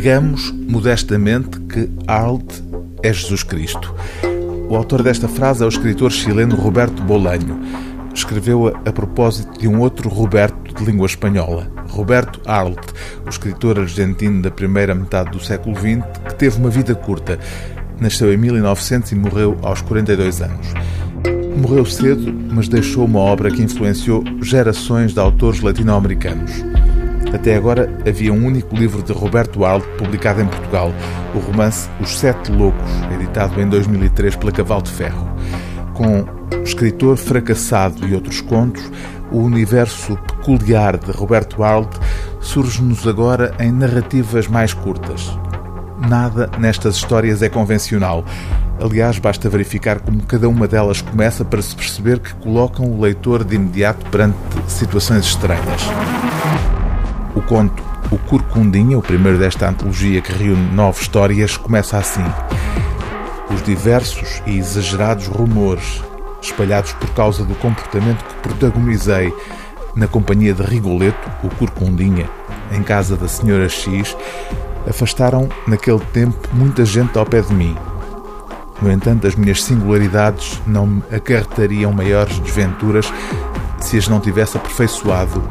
Digamos, modestamente, que Arlt é Jesus Cristo. O autor desta frase é o escritor chileno Roberto Bolanho. Escreveu-a a propósito de um outro Roberto de língua espanhola, Roberto Arlt, o escritor argentino da primeira metade do século XX, que teve uma vida curta. Nasceu em 1900 e morreu aos 42 anos. Morreu cedo, mas deixou uma obra que influenciou gerações de autores latino-americanos. Até agora havia um único livro de Roberto Aldo publicado em Portugal, o romance Os Sete Loucos, editado em 2003 pela Cavalo de Ferro. Com Escritor Fracassado e outros contos, o universo peculiar de Roberto Aldo surge-nos agora em narrativas mais curtas. Nada nestas histórias é convencional. Aliás, basta verificar como cada uma delas começa para se perceber que colocam o leitor de imediato perante situações estranhas. O conto O Curcundinha, o primeiro desta antologia que reúne nove histórias, começa assim. Os diversos e exagerados rumores espalhados por causa do comportamento que protagonizei na companhia de Rigoleto, o Curcundinha, em casa da Senhora X, afastaram naquele tempo muita gente ao pé de mim. No entanto, as minhas singularidades não me acarretariam maiores desventuras se as não tivesse aperfeiçoado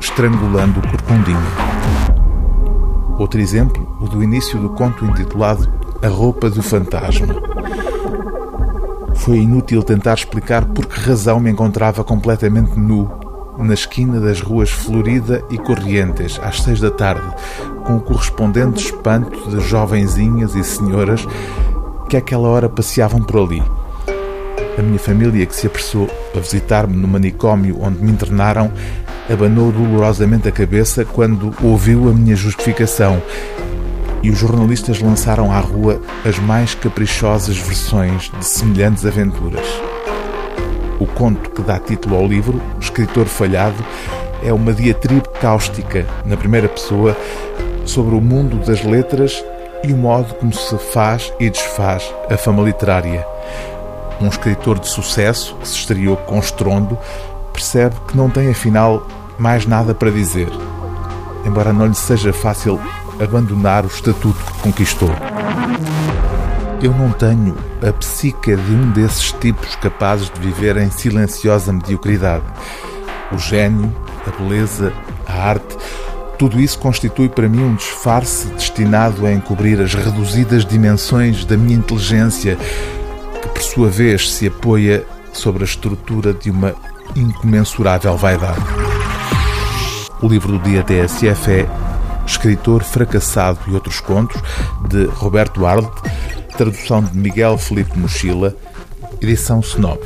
estrangulando o corcundinho. Outro exemplo, o do início do conto intitulado A Roupa do Fantasma. Foi inútil tentar explicar por que razão me encontrava completamente nu na esquina das ruas Florida e Corrientes, às seis da tarde, com o correspondente espanto de jovenzinhas e senhoras que àquela hora passeavam por ali. A minha família, que se apressou a visitar-me no manicômio onde me internaram, abanou dolorosamente a cabeça quando ouviu a minha justificação e os jornalistas lançaram à rua as mais caprichosas versões de semelhantes aventuras. O conto que dá título ao livro, Escritor Falhado, é uma diatribe cáustica, na primeira pessoa, sobre o mundo das letras e o modo como se faz e desfaz a fama literária. Um escritor de sucesso, que se estreou com estrondo, percebe que não tem afinal mais nada para dizer, embora não lhe seja fácil abandonar o estatuto que conquistou. Eu não tenho a psique de um desses tipos capazes de viver em silenciosa mediocridade. O gênio, a beleza, a arte, tudo isso constitui para mim um disfarce destinado a encobrir as reduzidas dimensões da minha inteligência, sua vez se apoia sobre a estrutura de uma incomensurável vaidade. O livro do dia TSF é Escritor Fracassado e Outros Contos, de Roberto Arlt, tradução de Miguel Felipe Mochila, edição Snob.